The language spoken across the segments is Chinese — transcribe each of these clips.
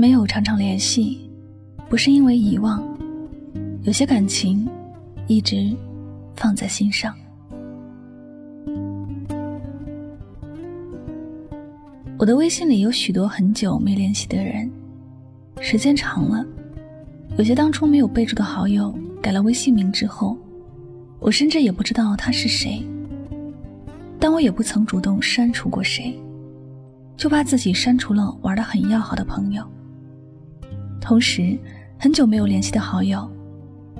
没有常常联系，不是因为遗忘，有些感情一直放在心上。我的微信里有许多很久没联系的人，时间长了，有些当初没有备注的好友改了微信名之后，我甚至也不知道他是谁，但我也不曾主动删除过谁，就怕自己删除了玩的很要好的朋友。同时，很久没有联系的好友，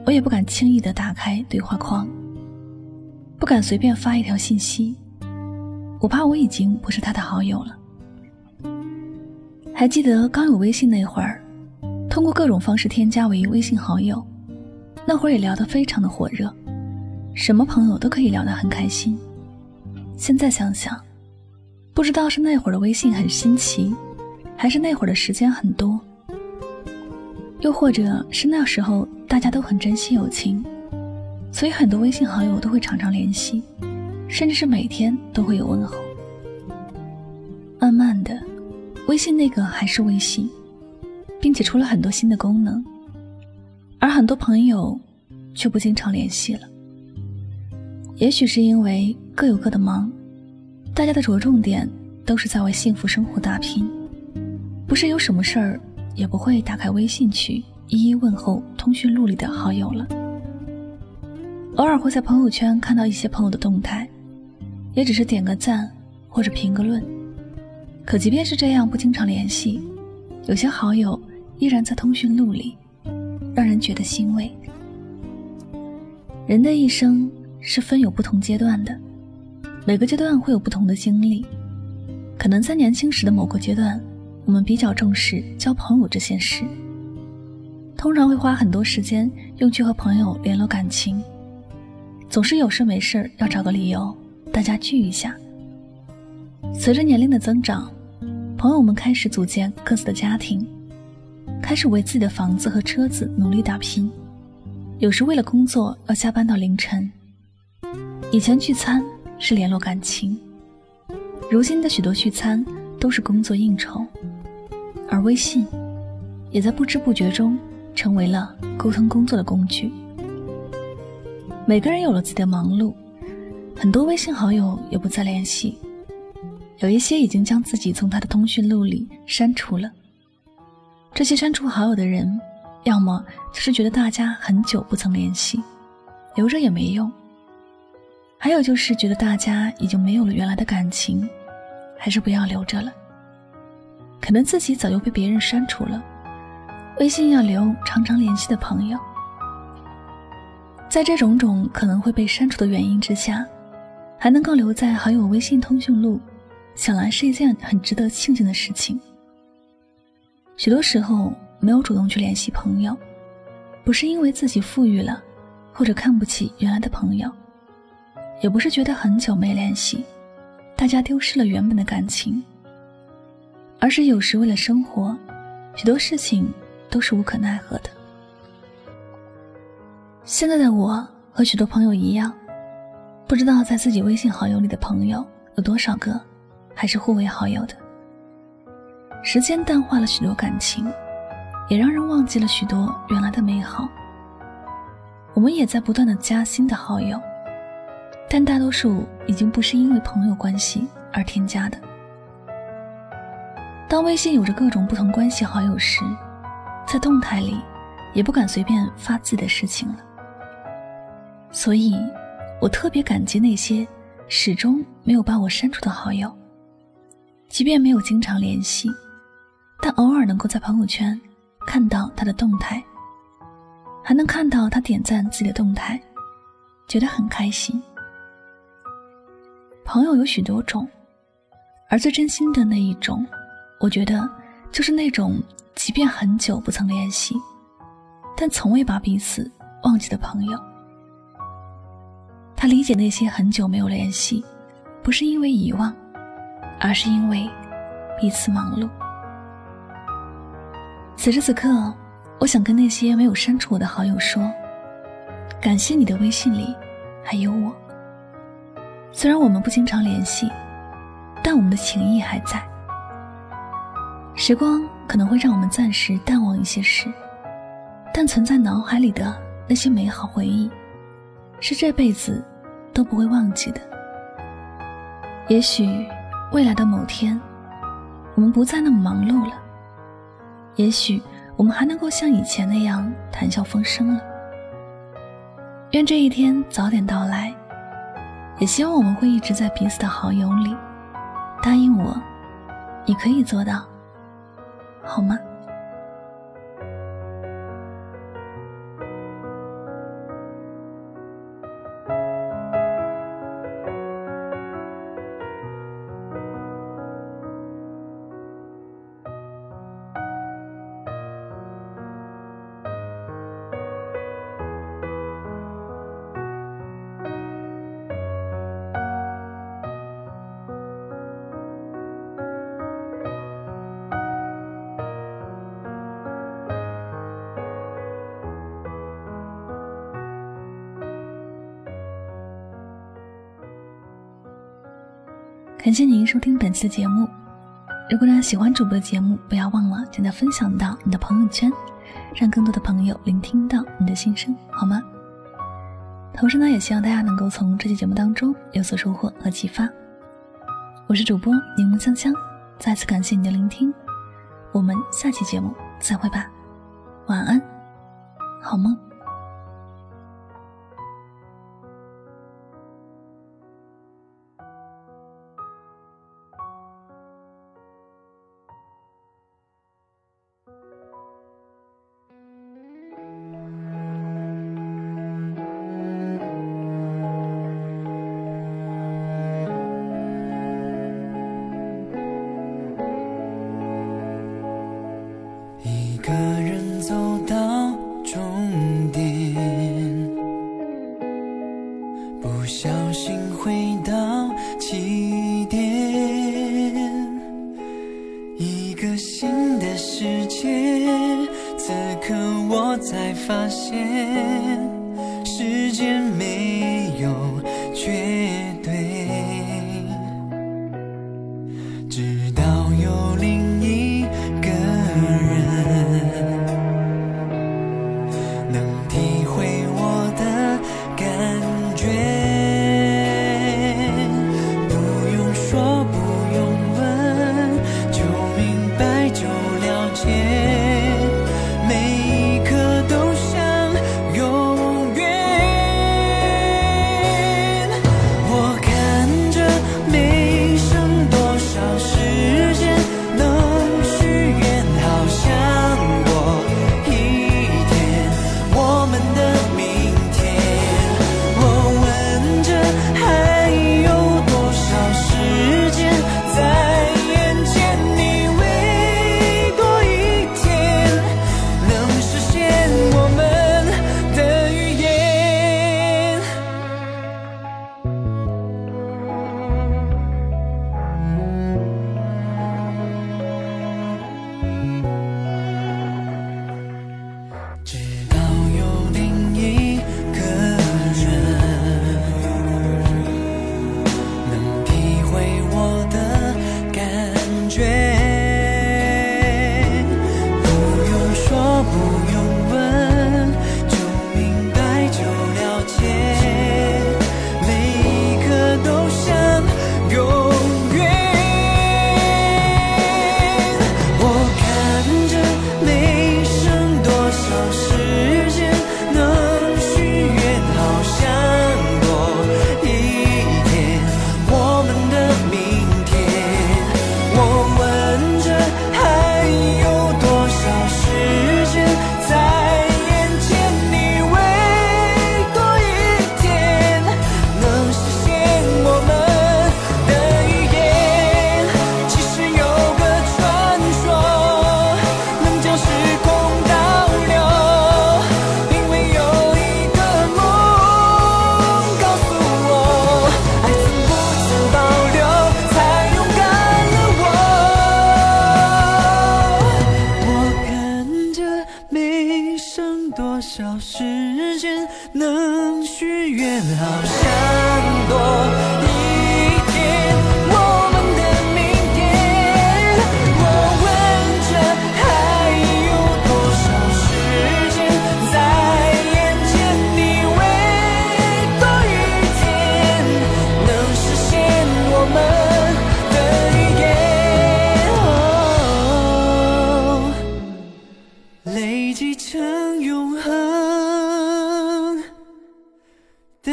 我也不敢轻易的打开对话框，不敢随便发一条信息，我怕我已经不是他的好友了。还记得刚有微信那会儿，通过各种方式添加为微信好友，那会儿也聊得非常的火热，什么朋友都可以聊得很开心。现在想想，不知道是那会儿的微信很新奇，还是那会儿的时间很多，又或者是那时候大家都很珍惜友情，所以很多微信好友都会常常联系，甚至是每天都会有问候。慢慢的。微信那个还是微信，并且出了很多新的功能，而很多朋友却不经常联系了。也许是因为各有各的忙，大家的着重点都是在为幸福生活打拼，不是有什么事儿也不会打开微信去一一问候通讯录里的好友了。偶尔会在朋友圈看到一些朋友的动态，也只是点个赞或者评个论。可即便是这样，不经常联系，有些好友依然在通讯录里，让人觉得欣慰。人的一生是分有不同阶段的，每个阶段会有不同的经历。可能在年轻时的某个阶段，我们比较重视交朋友这件事，通常会花很多时间用去和朋友联络感情，总是有事没事要找个理由大家聚一下。随着年龄的增长。朋友们开始组建各自的家庭，开始为自己的房子和车子努力打拼。有时为了工作要加班到凌晨。以前聚餐是联络感情，如今的许多聚餐都是工作应酬，而微信也在不知不觉中成为了沟通工作的工具。每个人有了自己的忙碌，很多微信好友也不再联系。有一些已经将自己从他的通讯录里删除了。这些删除好友的人，要么就是觉得大家很久不曾联系，留着也没用；还有就是觉得大家已经没有了原来的感情，还是不要留着了。可能自己早就被别人删除了，微信要留常常联系的朋友。在这种种可能会被删除的原因之下，还能够留在好友微信通讯录。想来是一件很值得庆幸的事情。许多时候没有主动去联系朋友，不是因为自己富裕了，或者看不起原来的朋友，也不是觉得很久没联系，大家丢失了原本的感情，而是有时为了生活，许多事情都是无可奈何的。现在的我和许多朋友一样，不知道在自己微信好友里的朋友有多少个。还是互为好友的。时间淡化了许多感情，也让人忘记了许多原来的美好。我们也在不断的加新的好友，但大多数已经不是因为朋友关系而添加的。当微信有着各种不同关系好友时，在动态里也不敢随便发自己的事情了。所以，我特别感激那些始终没有把我删除的好友。即便没有经常联系，但偶尔能够在朋友圈看到他的动态，还能看到他点赞自己的动态，觉得很开心。朋友有许多种，而最真心的那一种，我觉得就是那种即便很久不曾联系，但从未把彼此忘记的朋友。他理解那些很久没有联系，不是因为遗忘。而是因为彼此忙碌。此时此刻，我想跟那些没有删除我的好友说：感谢你的微信里还有我。虽然我们不经常联系，但我们的情谊还在。时光可能会让我们暂时淡忘一些事，但存在脑海里的那些美好回忆，是这辈子都不会忘记的。也许未来的某天，我们不再那么忙碌了，也许我们还能够像以前那样谈笑风生了。愿这一天早点到来，也希望我们会一直在彼此的好友里。答应我，你可以做到。好吗？感谢您收听本期的节目。如果大家喜欢主播的节目，不要忘了将它分享到你的朋友圈，让更多的朋友聆听到你的心声，好吗？同时呢，也希望大家能够从这期节目当中有所收获和启发。我是主播柠檬香香，再次感谢你的聆听，我们下期节目再会吧，晚安，好梦。走到终点不小心回到起点一个新的世界此刻我才发现时间没有绝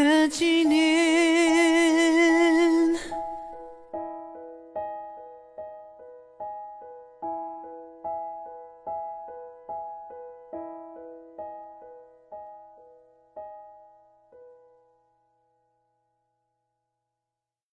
的纪念。